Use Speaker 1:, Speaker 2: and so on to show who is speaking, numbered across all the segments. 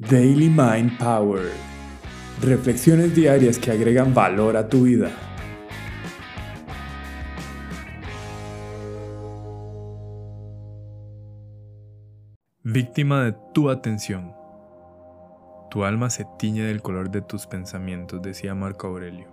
Speaker 1: Daily Mind Power. Reflexiones diarias que agregan valor a tu vida.
Speaker 2: Víctima de tu atención. Tu alma se tiñe del color de tus pensamientos, decía Marco Aurelio.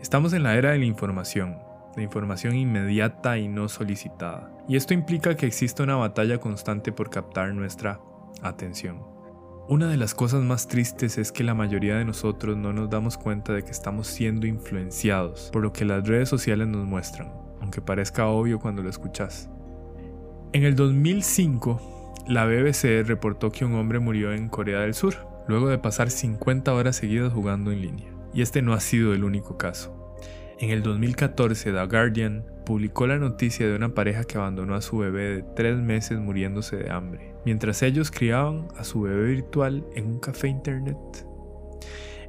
Speaker 2: Estamos en la era de la información, de información inmediata y no solicitada. Y esto implica que existe una batalla constante por captar nuestra atención. Una de las cosas más tristes es que la mayoría de nosotros no nos damos cuenta de que estamos siendo influenciados por lo que las redes sociales nos muestran, aunque parezca obvio cuando lo escuchas. En el 2005, la BBC reportó que un hombre murió en Corea del Sur, luego de pasar 50 horas seguidas jugando en línea. Y este no ha sido el único caso. En el 2014, The Guardian publicó la noticia de una pareja que abandonó a su bebé de tres meses muriéndose de hambre, mientras ellos criaban a su bebé virtual en un café internet.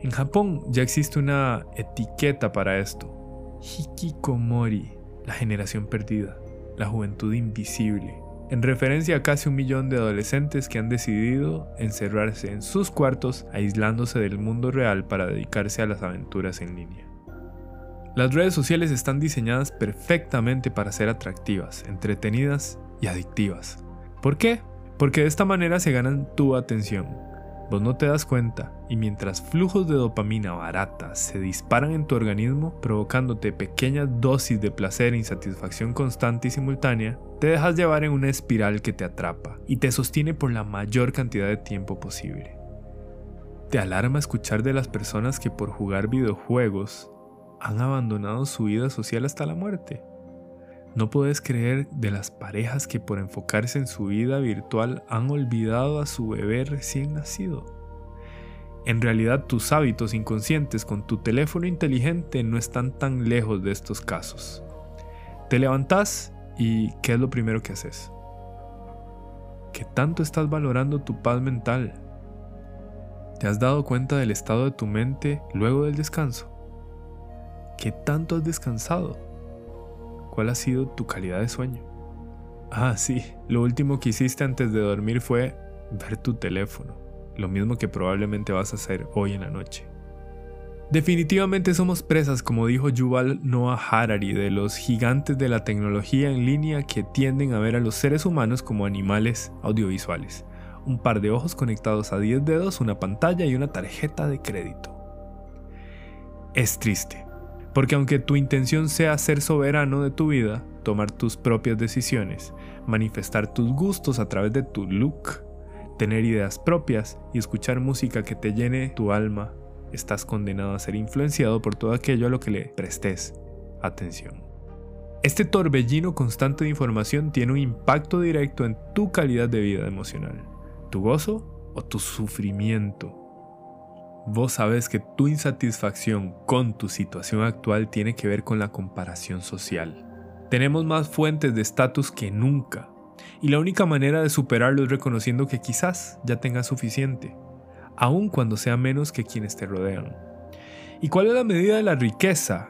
Speaker 2: En Japón ya existe una etiqueta para esto, Hikikomori, la generación perdida, la juventud invisible, en referencia a casi un millón de adolescentes que han decidido encerrarse en sus cuartos aislándose del mundo real para dedicarse a las aventuras en línea. Las redes sociales están diseñadas perfectamente para ser atractivas, entretenidas y adictivas. ¿Por qué? Porque de esta manera se ganan tu atención. Vos no te das cuenta y mientras flujos de dopamina barata se disparan en tu organismo provocándote pequeñas dosis de placer e insatisfacción constante y simultánea, te dejas llevar en una espiral que te atrapa y te sostiene por la mayor cantidad de tiempo posible. Te alarma escuchar de las personas que por jugar videojuegos han abandonado su vida social hasta la muerte. No puedes creer de las parejas que por enfocarse en su vida virtual han olvidado a su bebé recién nacido. En realidad tus hábitos inconscientes con tu teléfono inteligente no están tan lejos de estos casos. Te levantas y ¿qué es lo primero que haces? ¿Qué tanto estás valorando tu paz mental? ¿Te has dado cuenta del estado de tu mente luego del descanso? ¿Qué tanto has descansado? ¿Cuál ha sido tu calidad de sueño? Ah, sí, lo último que hiciste antes de dormir fue ver tu teléfono, lo mismo que probablemente vas a hacer hoy en la noche. Definitivamente somos presas, como dijo Yuval Noah Harari, de los gigantes de la tecnología en línea que tienden a ver a los seres humanos como animales audiovisuales. Un par de ojos conectados a 10 dedos, una pantalla y una tarjeta de crédito. Es triste, porque aunque tu intención sea ser soberano de tu vida, tomar tus propias decisiones, manifestar tus gustos a través de tu look, tener ideas propias y escuchar música que te llene tu alma, estás condenado a ser influenciado por todo aquello a lo que le prestes atención. Este torbellino constante de información tiene un impacto directo en tu calidad de vida emocional, tu gozo o tu sufrimiento Vos sabes que tu insatisfacción con tu situación actual tiene que ver con la comparación social. Tenemos más fuentes de estatus que nunca, y la única manera de superarlo es reconociendo que quizás ya tengas suficiente, aun cuando sea menos que quienes te rodean. ¿Y cuál es la medida de la riqueza?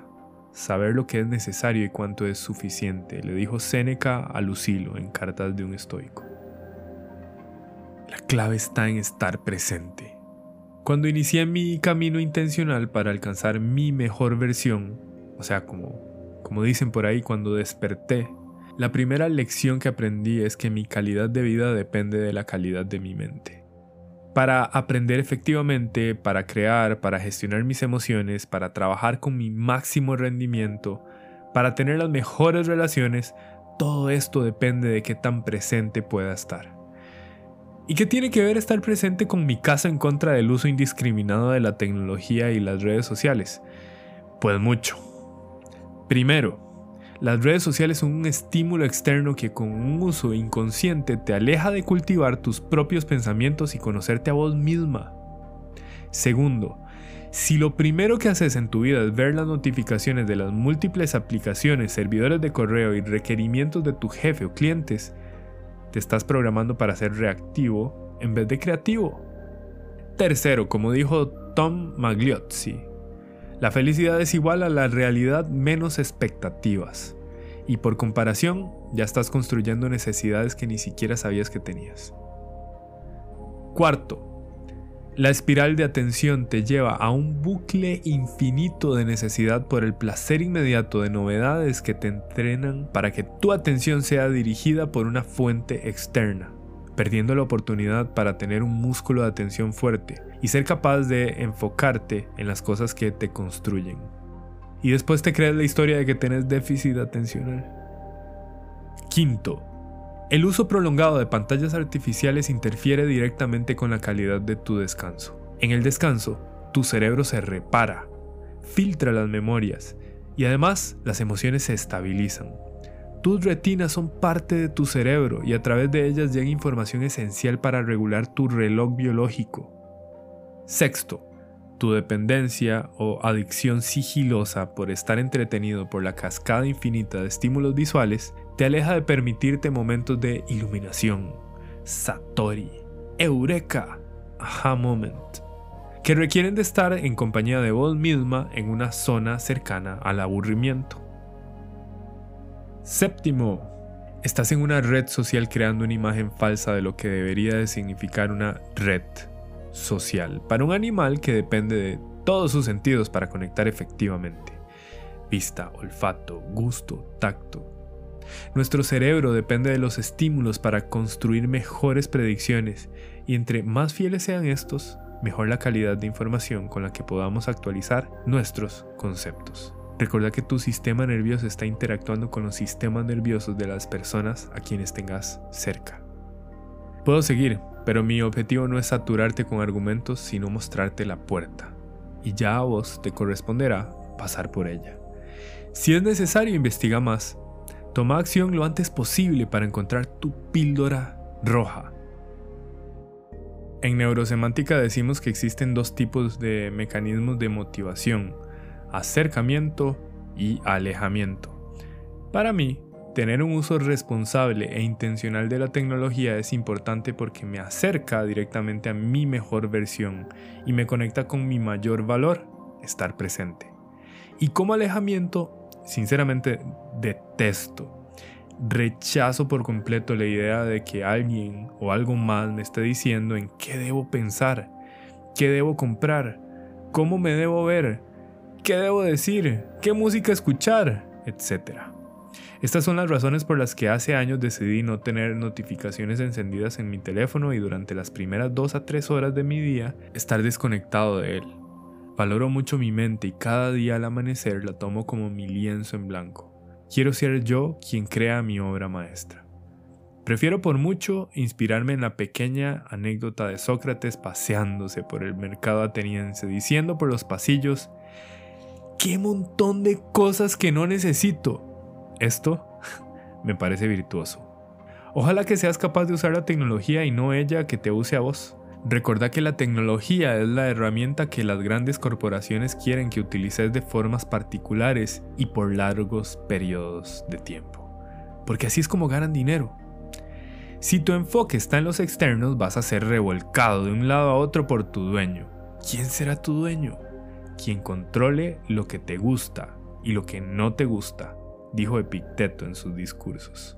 Speaker 2: Saber lo que es necesario y cuánto es suficiente, le dijo Séneca a Lucilo en Cartas de un estoico. La clave está en estar presente cuando inicié mi camino intencional para alcanzar mi mejor versión, o sea, como, como dicen por ahí, cuando desperté, la primera lección que aprendí es que mi calidad de vida depende de la calidad de mi mente. Para aprender efectivamente, para crear, para gestionar mis emociones, para trabajar con mi máximo rendimiento, para tener las mejores relaciones, todo esto depende de qué tan presente pueda estar. ¿Y qué tiene que ver estar presente con mi caso en contra del uso indiscriminado de la tecnología y las redes sociales? Pues mucho. Primero, las redes sociales son un estímulo externo que con un uso inconsciente te aleja de cultivar tus propios pensamientos y conocerte a vos misma. Segundo, si lo primero que haces en tu vida es ver las notificaciones de las múltiples aplicaciones, servidores de correo y requerimientos de tu jefe o clientes, te estás programando para ser reactivo en vez de creativo. Tercero, como dijo Tom Magliozzi, la felicidad es igual a la realidad menos expectativas. Y por comparación, ya estás construyendo necesidades que ni siquiera sabías que tenías. Cuarto, La espiral de atención te lleva a un bucle infinito de necesidad por el placer inmediato de novedades que te entrenan para que tu atención sea dirigida por una fuente externa, perdiendo la oportunidad para tener un músculo de atención fuerte y ser capaz de enfocarte en las cosas que te construyen. Y después te crees la historia de que tienes déficit atencional. Quinto, el uso prolongado de pantallas artificiales interfiere directamente con la calidad de tu descanso. En el descanso, tu cerebro se repara, filtra las memorias y además las emociones se estabilizan. Tus retinas son parte de tu cerebro y a través de ellas llega información esencial para regular tu reloj biológico. Sexto, tu dependencia o adicción sigilosa por estar entretenido por la cascada infinita de estímulos visuales te aleja de permitirte momentos de iluminación, satori, eureka, aha moment, que requieren de estar en compañía de vos misma en una zona cercana al aburrimiento. Séptimo, estás en una red social creando una imagen falsa de lo que debería de significar una red social para un animal que depende de todos sus sentidos para conectar efectivamente. Vista, olfato, gusto, tacto, nuestro cerebro depende de los estímulos para construir mejores predicciones y entre más fieles sean estos, mejor la calidad de información con la que podamos actualizar nuestros conceptos. Recuerda que tu sistema nervioso está interactuando con los sistemas nerviosos de las personas a quienes tengas cerca. Puedo seguir, pero mi objetivo no es saturarte con argumentos, sino mostrarte la puerta. Y ya a vos te corresponderá pasar por ella. Si es necesario, investiga más Toma acción lo antes posible para encontrar tu píldora roja. En neurosemántica decimos que existen dos tipos de mecanismos de motivación, acercamiento y alejamiento. Para mí, tener un uso responsable e intencional de la tecnología es importante porque me acerca directamente a mi mejor versión y me conecta con mi mayor valor, estar presente. Y como alejamiento, sinceramente detesto. Rechazo por completo la idea de que alguien o algo más me esté diciendo en qué debo pensar, qué debo comprar, cómo me debo ver, qué debo decir, qué música escuchar, etc. Estas son las razones por las que hace años decidí no tener notificaciones encendidas en mi teléfono y durante las primeras 2 a 3 horas de mi día estar desconectado de él. Valoro mucho mi mente y cada día al amanecer la tomo como mi lienzo en blanco. Quiero ser yo quien crea mi obra maestra. Prefiero por mucho inspirarme en la pequeña anécdota de Sócrates paseándose por el mercado ateniense, diciendo por los pasillos, ¡qué montón de cosas que no necesito! Esto me parece virtuoso. Ojalá que seas capaz de usar la tecnología y no ella que te use a vos. Recuerda que la tecnología es la herramienta que las grandes corporaciones quieren que utilices de formas particulares y por largos periodos de tiempo. Porque así es como ganan dinero. Si tu enfoque está en los externos, vas a ser revolcado de un lado a otro por tu dueño. ¿Quién será tu dueño? Quien controle lo que te gusta y lo que no te gusta, dijo Epicteto en sus discursos.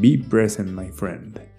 Speaker 1: Be present, my friend.